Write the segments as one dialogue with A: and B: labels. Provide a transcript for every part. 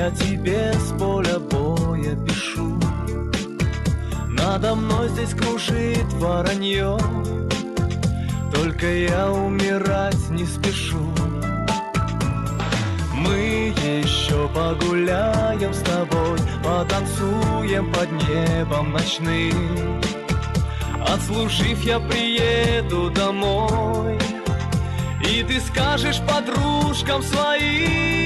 A: Я тебе с поля боя пишу. Надо мной здесь кружит воронье, только я умирать не спешу. Мы еще погуляем с тобой, потанцуем под небом ночным. Отслужив, я приеду домой. И ты скажешь подружкам своим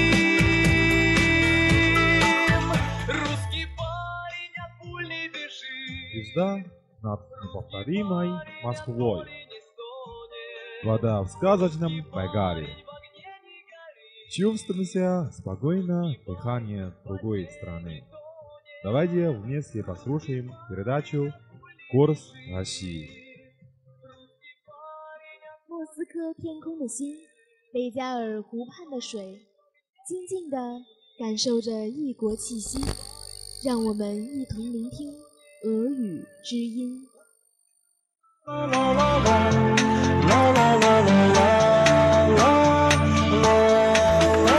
B: Звезда над неповторимой Москвой.
A: не стонет,
B: Вода в сказочном Байгаре.
A: в огне не горит.
B: Чувствуемся спокойно дыхание другой страны. Давайте вместе послушаем передачу «Курс России».
C: 莫斯科天空的星，贝加尔湖畔的水，静静地感受着异国气息。让我们一同聆听 俄语之音。
A: La la la la, la la la la la, la la.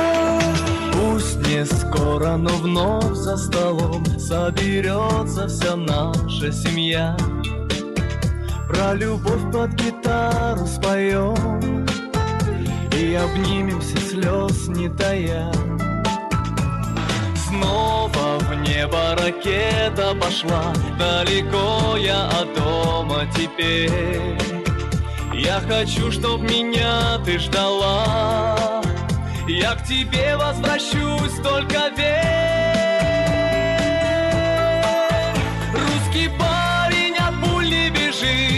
A: Пусть не скоро, но вновь за столом соберется вся наша семья. Про любовь под гитару споем И обнимемся слез не тая Снова в небо ракета пошла Далеко я от дома теперь. Я хочу, чтоб меня ты ждала. Я к тебе возвращусь, только верь Русский парень от пуль не бежит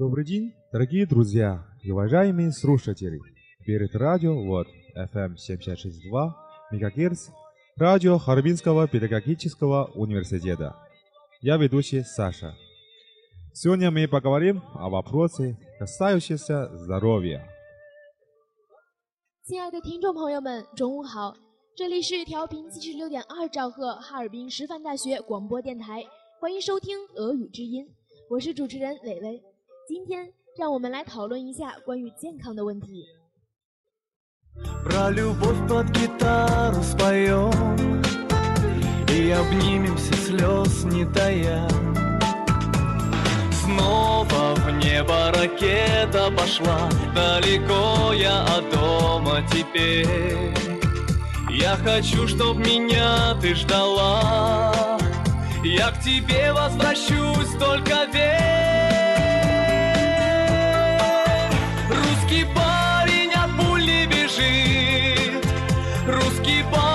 B: Добрый день, дорогие друзья и уважаемые слушатели. Перед радио вот FM 762 МГц, радио Харбинского педагогического университета. Я ведущий Саша. Сегодня мы поговорим о вопросе, касающемся здоровья.
C: 亲爱的听众朋友们，中午好！这里是调频七十六点二兆赫哈尔滨师范大学广播电台，欢迎收听俄语之音，我是主持人蕾蕾。 今天让我们来讨论一下关于健康的问题。
A: Про любовь под гитару споем И обнимемся слез не тая Снова в небо ракета пошла Далеко я от дома теперь Я хочу, чтоб меня ты ждала Я к тебе возвращусь, только верь Русский парень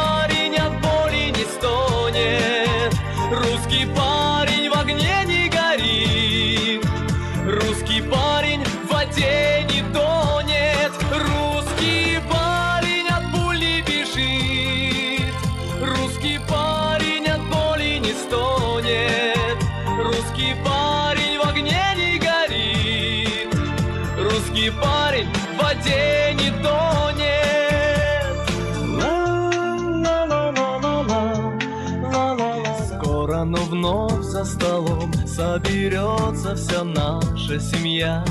A: соберется вся наша семья.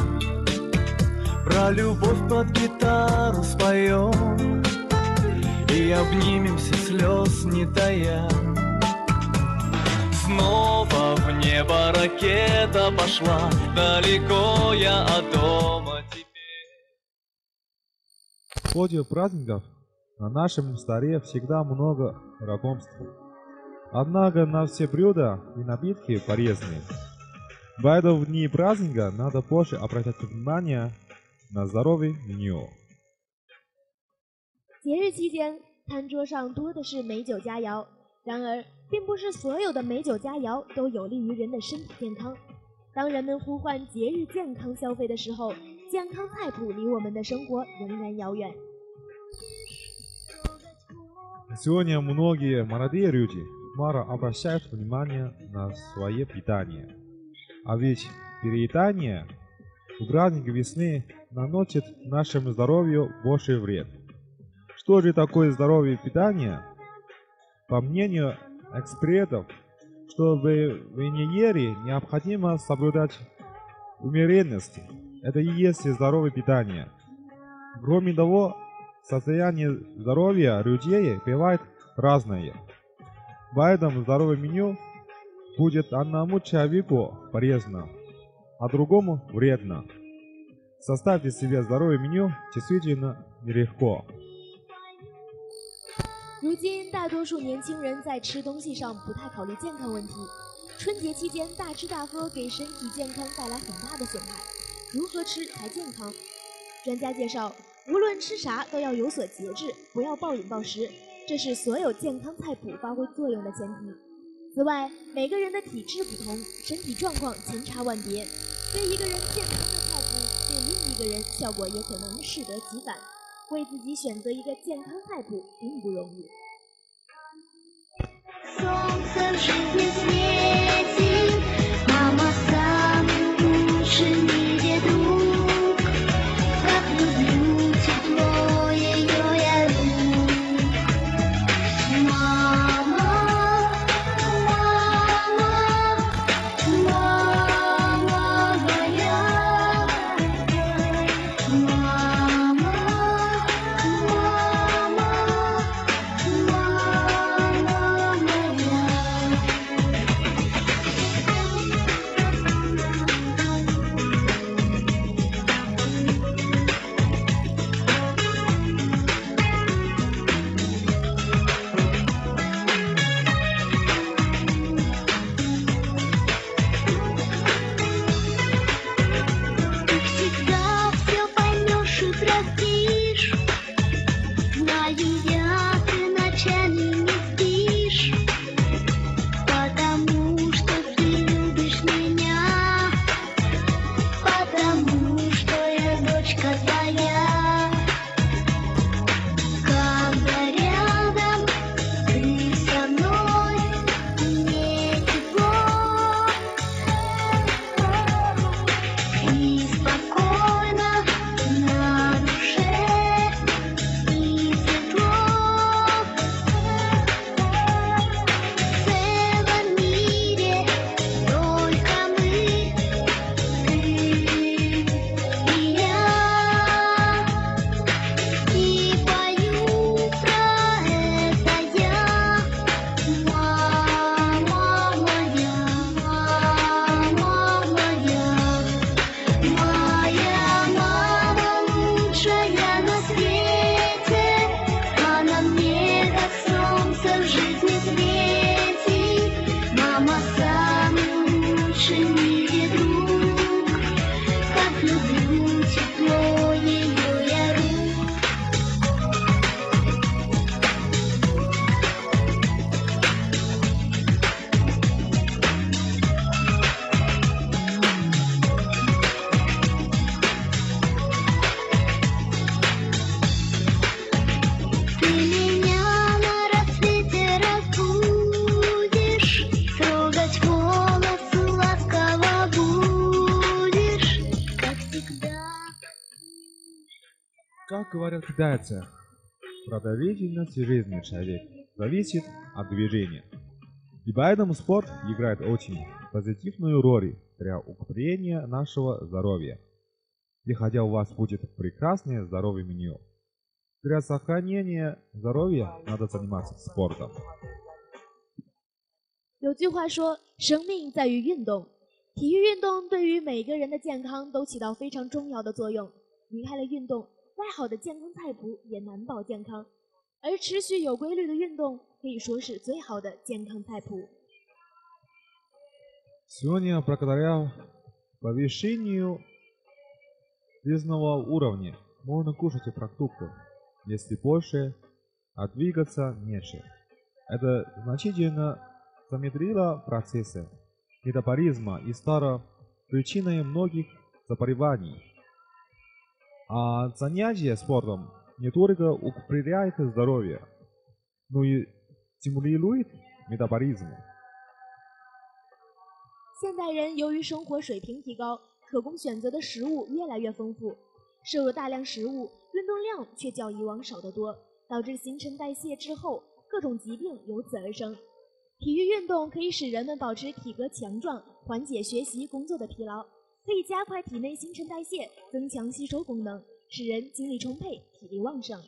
A: Про любовь под гитару споем И обнимемся слез не тая. Снова в небо ракета пошла, Далеко я от дома теперь.
B: В ходе праздников на нашем столе всегда много знакомств. Однако на все блюда и напитки полезны. Поэтому в дни праздника надо больше обращать внимание на здоровье меню.
D: 节日期间，餐桌上多的是美酒佳肴，然而，并不是所有的美酒佳肴都有利于人的身体健康。当人们呼唤节日健康消费的时候，健康菜谱离我们的生活仍然遥远。
B: Сегодня многие молодые люди мало обращают внимание на свое питание. А ведь переедание в праздник весны наносит нашему здоровью больше вред. Что же такое здоровье питания? По мнению экспертов, чтобы вы не ели, необходимо соблюдать умеренность. Это и есть здоровое питание. Кроме того, состояние здоровья людей бывает разное. Поэтому здоровое меню будет одному человеку полезно, а другому вредно. Составьте себе здоровое меню действительно нелегко.
D: 如今，大多数年轻人在吃东西上不太考虑健康问题。春节期间大吃大喝给身体健康带来很大的损害。如何吃才健康？专家介绍，无论吃啥都要有所节制，不要暴饮暴食， 这是所有健康菜谱发挥作用的前提。此外，每个人的体质不同，身体状况千差万别，对一个人健康的菜谱，对另一个人效果也可能适得其反。为自己选择一个健康菜谱并不容易。
E: Как
B: говорят китайцы, продолжительность жизни человека зависит от движения. И поэтому спорт играет очень позитивную роль для укрепления нашего здоровья. И хотя у вас будет прекрасное здоровое меню, для сохранения здоровья надо заниматься спортом.
C: 有句话说：“生命在于运动。”体育运动对于每个人的健康都起到非常重要的作用。离开了运动， 再好的健康菜谱也难保健康。而持续有规律的运动，可以说是最好的健康菜谱。
B: Сегодня благодаря повышению жизненного уровня можно кушать и продукты, если больше, а двигаться меньше. Это значительно замедлило процессы метаболизма и стало причиной многих заболеваний. А занятие спортом не только укрепляет здоровье, но и стимулирует метаболизм.
C: 现代人由于生活水平提高，可供选择的食物越来越丰富，摄入大量食物，运动量却较以往少得多，导致新陈代谢滞后，各种疾病由此而生。体育运动可以使人们保持体格强壮，缓解学习工作的疲劳， 可以加快体内新陈代谢，增强吸收功能，使人精力充沛，体力旺盛。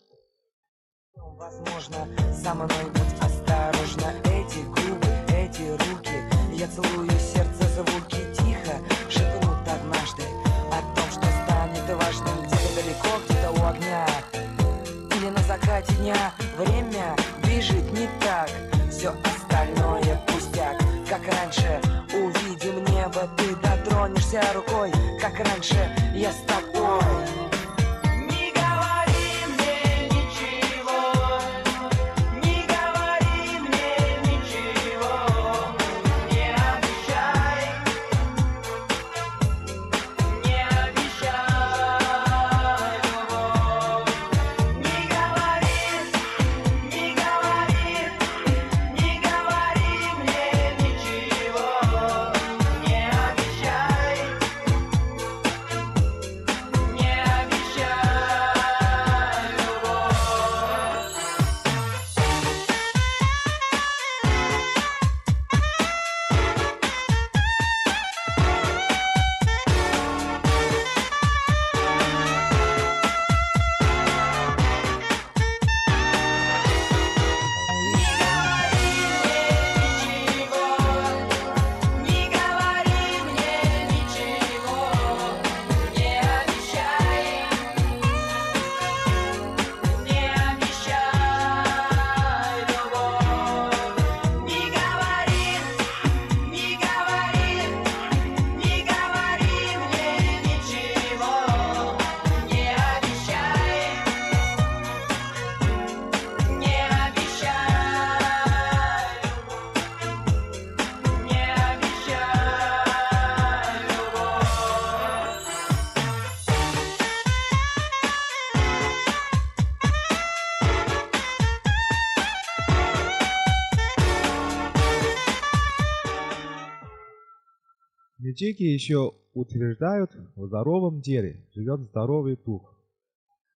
B: Медики еще утверждают, в здоровом теле живет здоровый дух.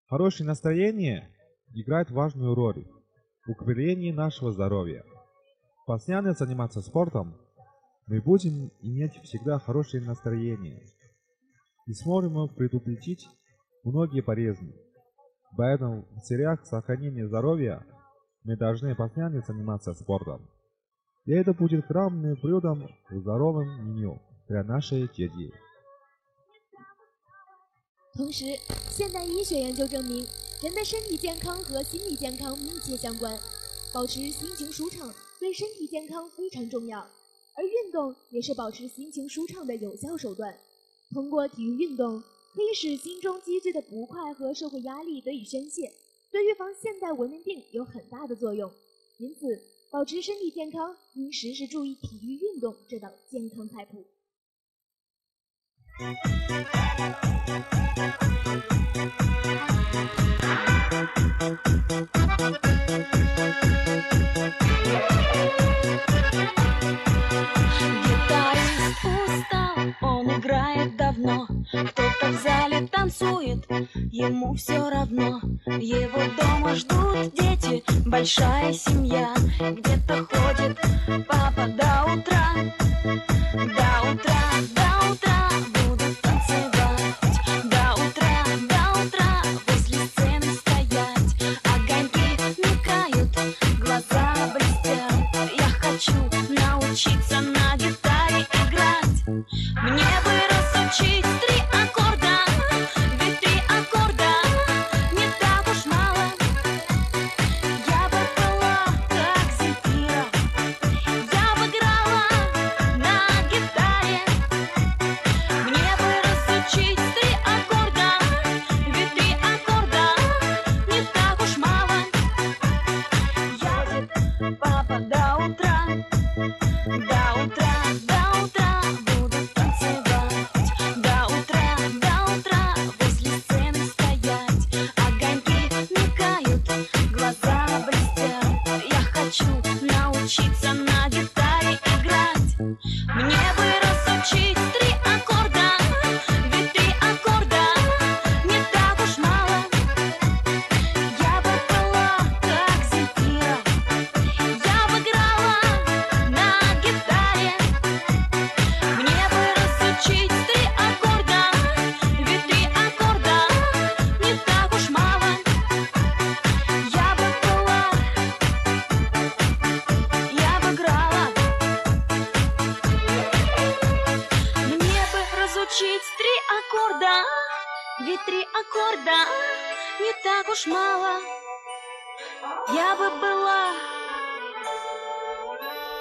B: Хорошее настроение играет важную роль в укреплении нашего здоровья. Постоянно заниматься спортом мы будем иметь всегда хорошее настроение и сможем предупредить многие болезни. Поэтому в целях сохранения здоровья мы должны постоянно заниматься спортом. И это будет главным блюдом в здоровом меню для нашей дети.
C: 同时，现代医学研究证明，人的身体健康和心理健康密切相关。保持心情舒畅对身体健康非常重要，而运动也是保持心情舒畅的有效手段。通过体育运动，可以使心中积聚的不快和社会压力得以宣泄，对预防现代文明病有很大的作用。因此，保持身体健康应时时注意体育运动这道健康菜谱。
F: Танцует, ему все равно. Его дома ждут дети, большая семья. Где-то ходит папа до утра До утра, до папа,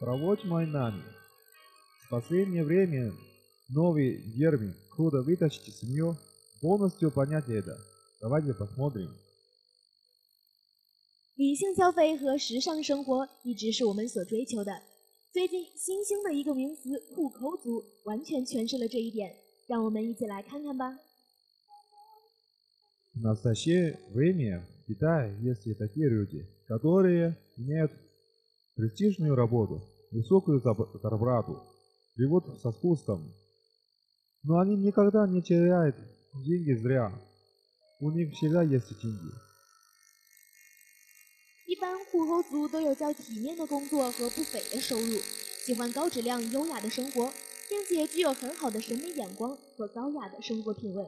B: проводим нами. В последнее время новый термин «Куда вытащить семью» полностью понять это. Давайте посмотрим.
C: 理性消费和时尚生活一直是我们所追求的。最近新兴的一个名词“户口族”完全诠释了这一点，让我们一起来看看吧。
B: В настоящее время в Китае есть и такие люди, которые имеют престижную работу, высокую заб- зарплату, живут со спуском. Но они никогда не теряют деньги зря. У них всегда есть деньги.
C: 一般户口族都有较体面的工作和不菲的收入，喜欢高质量优雅的生活，并且具有很好的审美眼光和高雅的生活品味。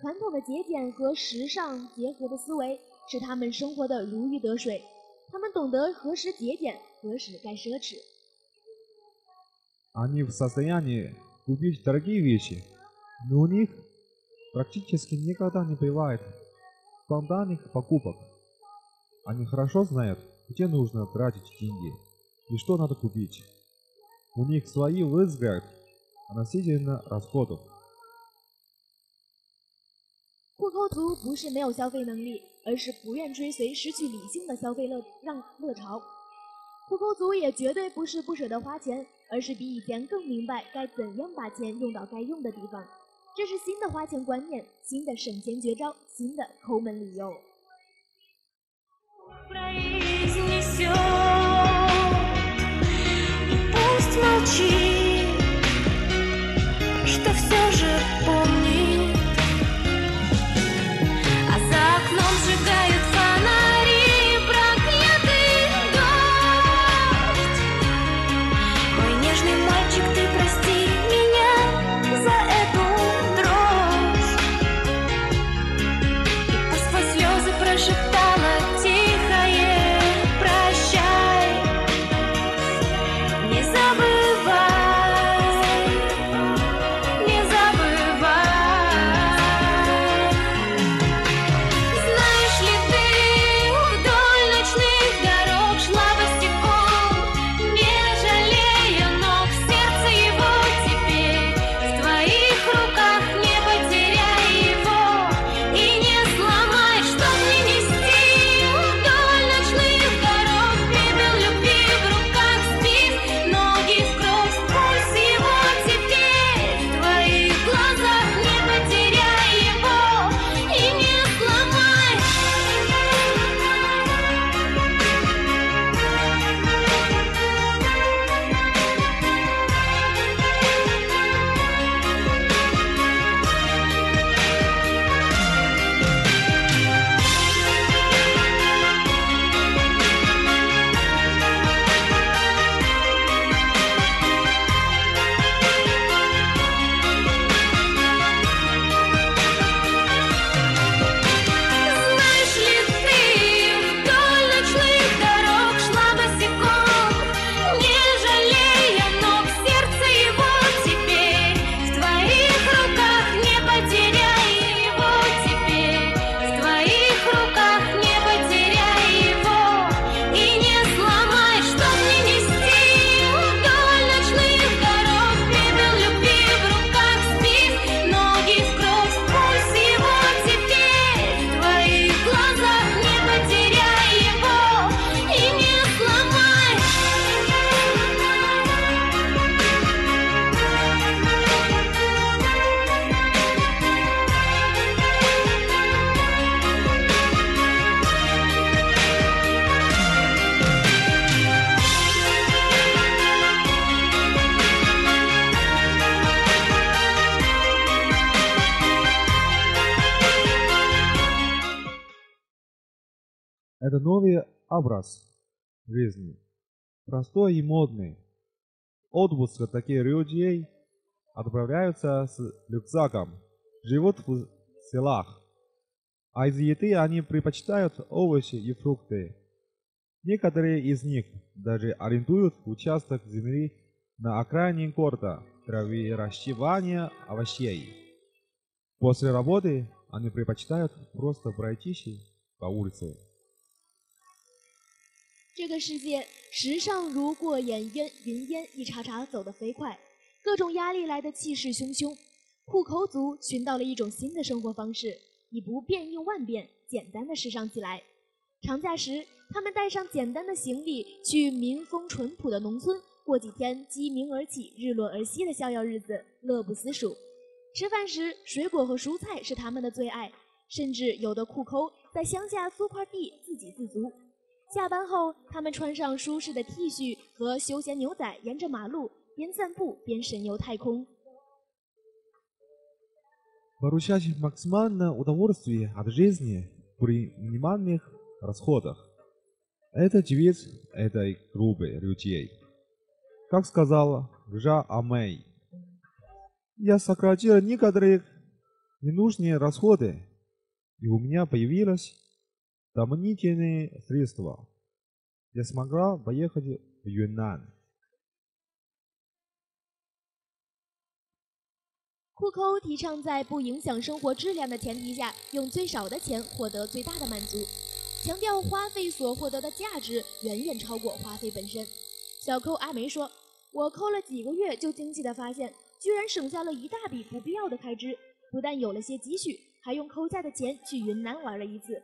C: 传统的节俭和时尚结合的思维，使他们生活的如鱼得水。他们懂得何时节俭，何时该奢侈。
B: Они в состоянии купить дорогие вещи, но у них практически никогда не бывает спонтанных покупок. Они хорошо знают, где нужно тратить деньги и что надо купить. У них свои взгляд относительно расходов.
C: 户口族不是没有消费能力，而是不愿追随失去理性的消费乐让乐潮。 户口族也绝对不是不舍得花钱，而是比以前更明白该怎样把钱用到该用的地方。这是新的花钱观念，新的省钱绝招，新的抠门理由。
F: произнесет
B: Образ жизни. Простой и модный. Отпуск таких людей отправляются с рюкзаком, живут в селах. А из еды они предпочитают овощи и фрукты. Некоторые из них даже арендуют участок земли на окраине города для выращивания овощей. После работы они предпочитают просто пройтись по улице.
C: 这个世界，时尚如过眼烟云烟，一茬茬走得飞快，各种压力来得气势汹汹。户口族寻到了一种新的生活方式，以不变应万变，简单的时尚起来。长假时，他们带上简单的行李，去民风淳朴的农村，过几天鸡鸣而起、日落而息的逍遥日子，乐不思蜀。吃饭时，水果和蔬菜是他们的最爱，甚至有的库抠在乡下租块地，自给自足。下班后，他们穿上舒适的 T 恤和休闲牛仔，沿着马路边散步边神游太空。
B: Получать максимальное удовольствие от жизни при минимальных расходах. Это девиз этой группы людей. Как сказала Жа Амей, я сократила некоторые ненужные расходы, и у меня появилось дополнительные средства. Я смогла поехать в Юннань.
C: 库抠提倡在不影响生活质量的前提下，用最少的钱获得最大的满足，强调花费所获得的价值远远超过花费本身。小抠阿梅说：“我抠了几个月，就惊奇地发现，居然省下了一大笔不必要的开支，不但有了些积蓄，还用抠下的钱去云南玩了一次。”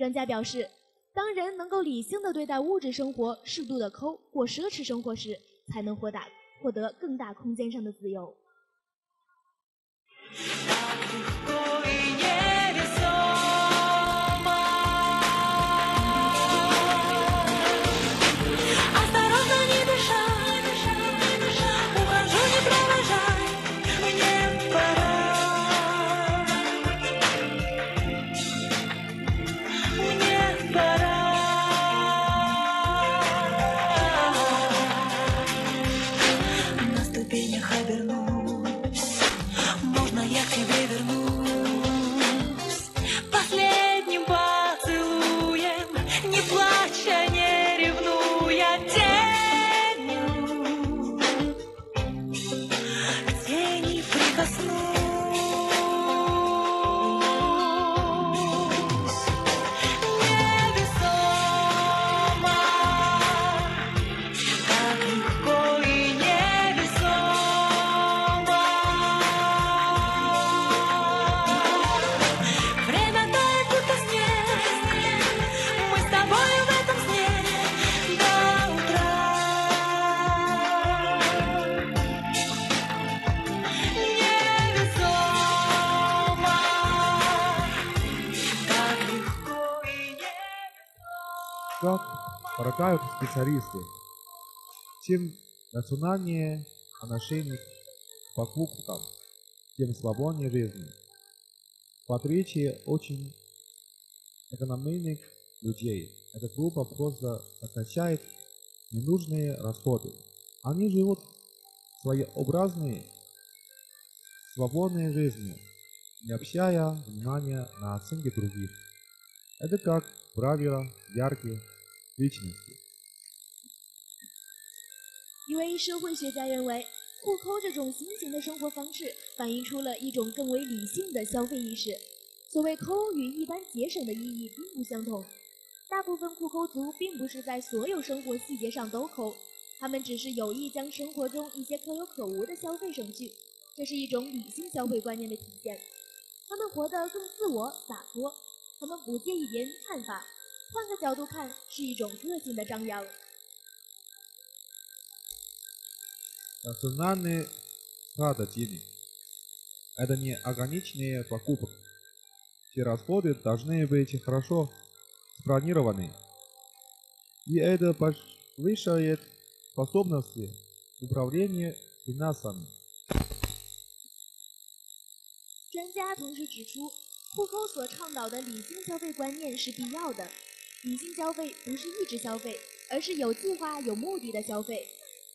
C: 专家表示，当人能够理性的对待物质生活，适度的抠过奢侈生活时，才能获大获得更大空间上的自由。
B: Полагают специалисты, чем рациональнее отношение к покупкам, тем свободнее жизнь. В очень экономичных людей, эта группа просто сокращает ненужные расходы. Они живут своеобразной, свободной жизнью, не обращая внимания на оценки других. Это как правило яркие личности.
C: 一位社会学家认为，互抠这种新型的生活方式反映出了一种更为理性的消费意识。所谓抠与一般节省的意义并不相同。大部分酷抠族并不是在所有生活细节上都抠，他们只是有意将生活中一些可有可无的消费省去，这是一种理性消费观念的体现。他们活得更自我洒脱，他们不介意别人看法，换个角度看，是一种个性的张扬。
B: Рациональный трата денег – это не ограниченные покупок. Все расходы должны быть хорошо спланированы. И это повышает способности управления финансами.
C: 专家同时指出，户口所倡导的理性消费观念是必要的。 女性消费不是一直消费，而是有计划、有目的的消费。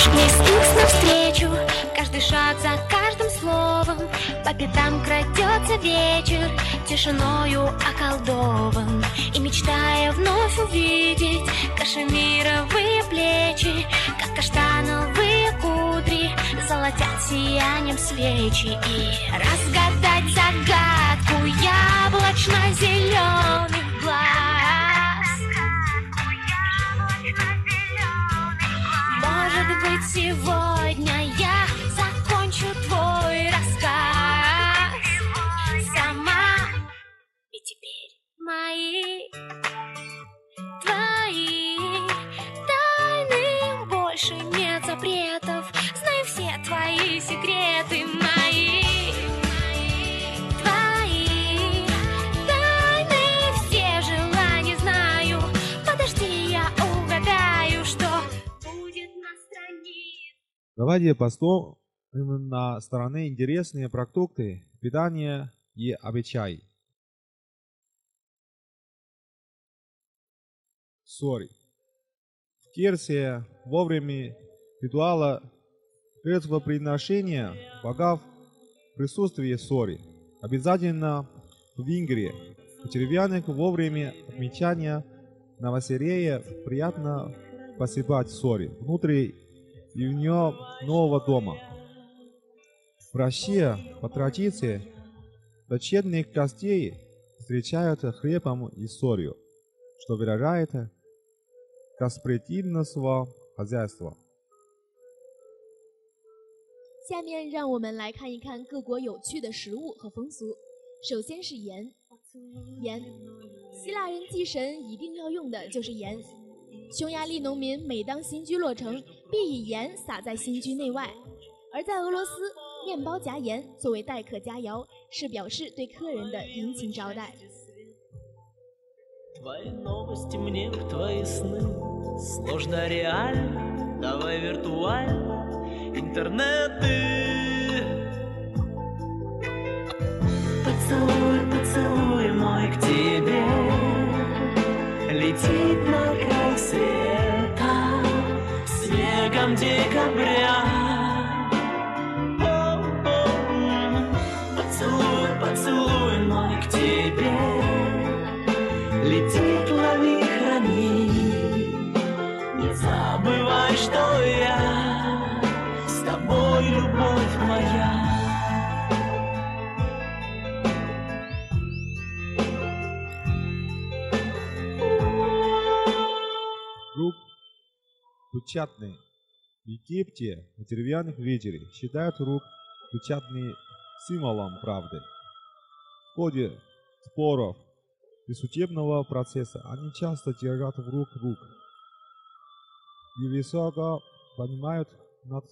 F: С Икс навстречу Каждый шаг за каждым словом. По пятам крадется вечер Тишиною околдован. И мечтая вновь увидеть Кашемировые плечи Как каштановые кудри Золотят сиянием свечи. И разгадать загадку Яблочно-зеленых быть, сегодня я закончу твой рассказ сама. И теперь мои,
B: Давайте посмотрим на стороны интересные продукты питания и обычаи. Сори. В Керсе во время ритуала жертвоприношения богов в присутствии сори. Обязательно в Венгрии. У деревянных во время отмечания новоселья приятно посыпать сори внутри и в нее нового дома. В России по традиции дочерних гостей встречают хлебом и солью, что выражает гостеприимность хозяйства.
C: 下面让我们来看一看各国有趣的食物和风俗。首先是盐，盐，希腊人祭神一定要用的就是盐。 匈牙利农民每当新居落成，必以盐撒在新居内外；而在俄罗斯，面包夹盐作为待客佳肴，是表示对客人的殷勤招待。
A: Твои новости мне в твои сны Сложно реально, давай виртуально Интернеты Поцелуй, поцелуй мой к тебе Летит на край
B: Печатный. В Египте в деревянных видели считают рук печатный символом правды. В ходе споров и судебного процесса они часто держат в рук рук и высоко поднимают над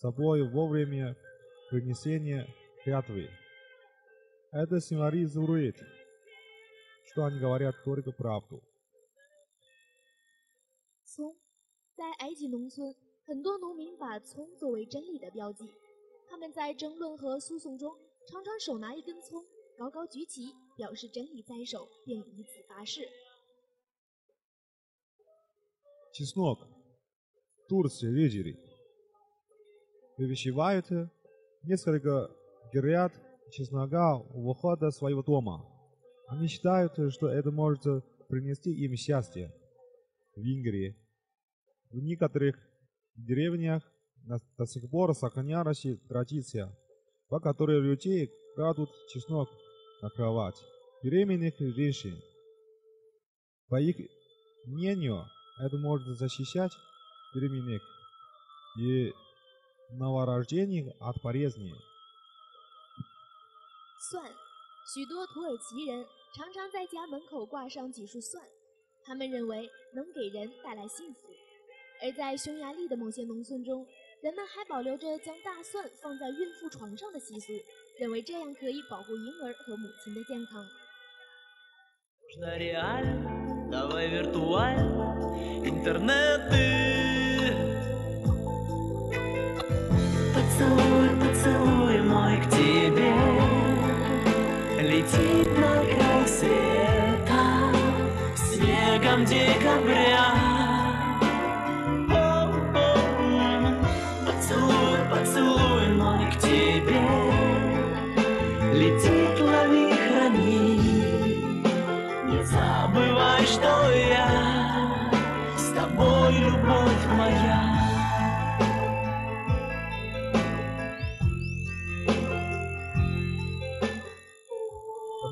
B: собой во время принесения клятвы. Это символизирует, что они говорят только правду.
C: 葱，在埃及农村，很多农民把葱作为真理的标记。他们在争论和诉讼中，常常手拿一根葱，高高举起，表示真理在手，并以此发誓。
B: Чеснок. В Турции видели. Вывещивают несколько гряд чеснока у выхода своего дома. Они считают, что это может принести им счастье. В Венгрии. В некоторых деревнях на- до сих пор сохранялась традиция, по которой людей кладут чеснок на кровать. Беременных женщин По их мнению, это может защищать беременных и новорожденных от болезней.
C: 蒜，许多土耳其人常常在家门口挂上几束蒜，他们认为能给人带来幸福。 而在匈牙利的某些农村中，人们还保留着将大蒜放在孕妇床上的习俗，认为这样可以保护婴儿和母亲的健康。
A: Нужно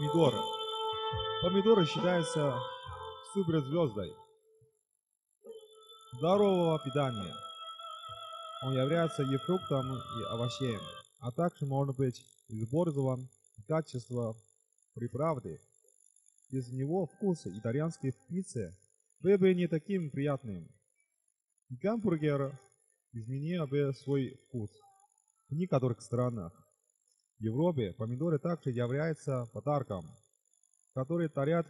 B: Помидоры. Помидоры считаются суперзвездой здорового питания. Он является и фруктом, и овощем, а также может быть использован в качестве приправы. Без него вкус итальянской пиццы был бы не таким приятным. Гамбургер изменил бы свой вкус. В некоторых странах Европе помидоры также являются подарком, который дарят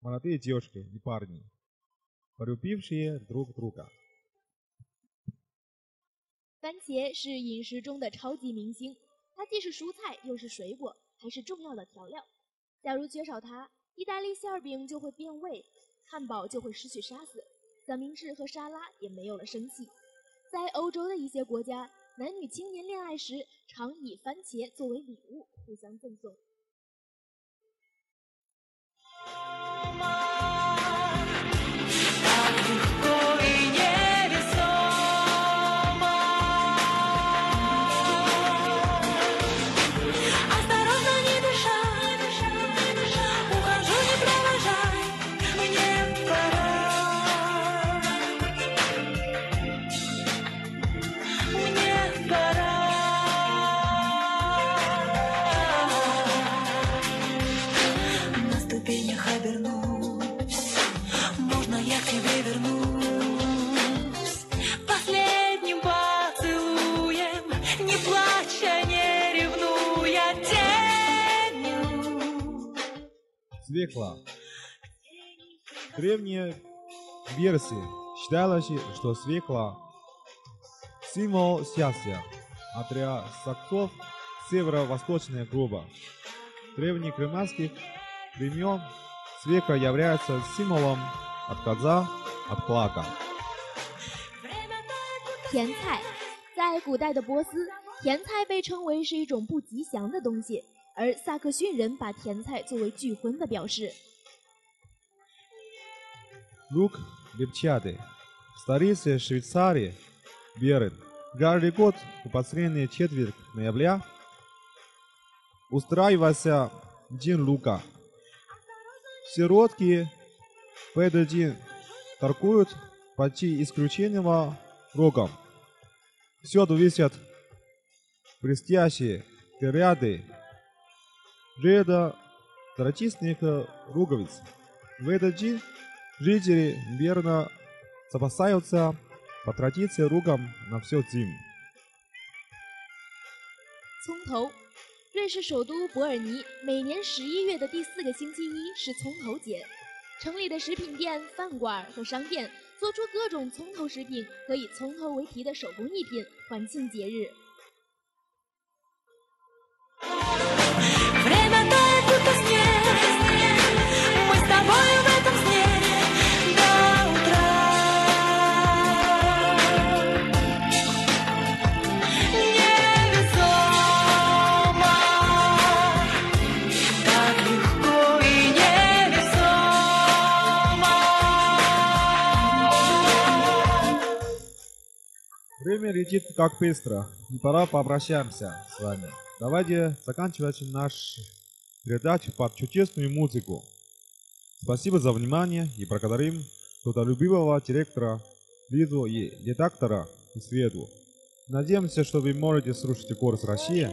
B: молодые девушки и парни, полюбившие друг друга.
C: 番茄是饮食中的超级明星，它既是蔬菜又是水果，还是重要的调料。假如缺少它，意大利馅儿饼就会变味，汉堡就会失去沙子，三明治和沙拉也没有了生气。在欧洲的一些国家，男女青年恋爱时 常以番茄作为礼物互相赠送。
B: древней версии считалось, что свекла – символ счастья, а для саксов – северо-восточная груба. В древних римских времен свекла является символом отказа от плака.
C: 甜菜，在古代的波斯，甜菜被称为是一种不吉祥的东西，而萨克逊人把甜菜作为拒婚的表示。
B: Лук лепчатый. В столице Швейцарии верят, каждый год в последний четверг ноября устраивался День Лука. Сиротки в этот день торгуют почти исключительно рогом. Всюду висят блестящие ряды ряда традиционных луковиц. В этот день жители верно запасаются по традиции луком на всю зиму.
C: 葱头，瑞士首都伯尔尼每年十一月的第四个星期一是葱头节，城里的食品店、饭馆和商店做出各种葱头食品和以葱头为题的手工艺品，欢庆节日。
A: Время тает, будто снег Мы с тобой
B: Время летит как быстро, и пора попрощаемся с вами. Давайте заканчивать наш передачу под чудесную музыку. Спасибо за внимание и благодарим трудолюбивого директора Лизу и редактора и Свету. Надеемся, что вы можете слушать курс Россия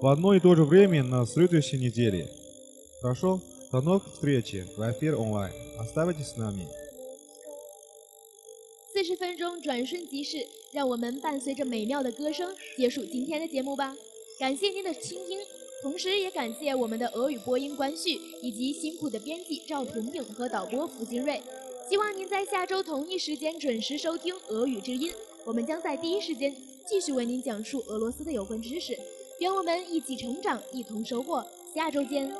B: в одно и то же время на следующей неделе. Хорошо? До новых встреч в эфир онлайн. Оставайтесь с нами.
C: 四十分钟转瞬即逝，让我们伴随着美妙的歌声结束今天的节目吧。感谢您的倾听，同时也感谢我们的俄语播音关旭以及辛苦的编辑赵婷婷和导播付金瑞。希望您在下周同一时间准时收听俄语之音，我们将在第一时间继续为您讲述俄罗斯的有关知识。愿我们一起成长，一同收获。下周见。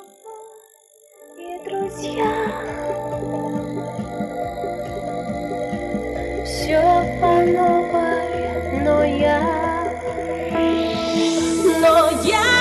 G: Yo falo, vaya No ya. No ya.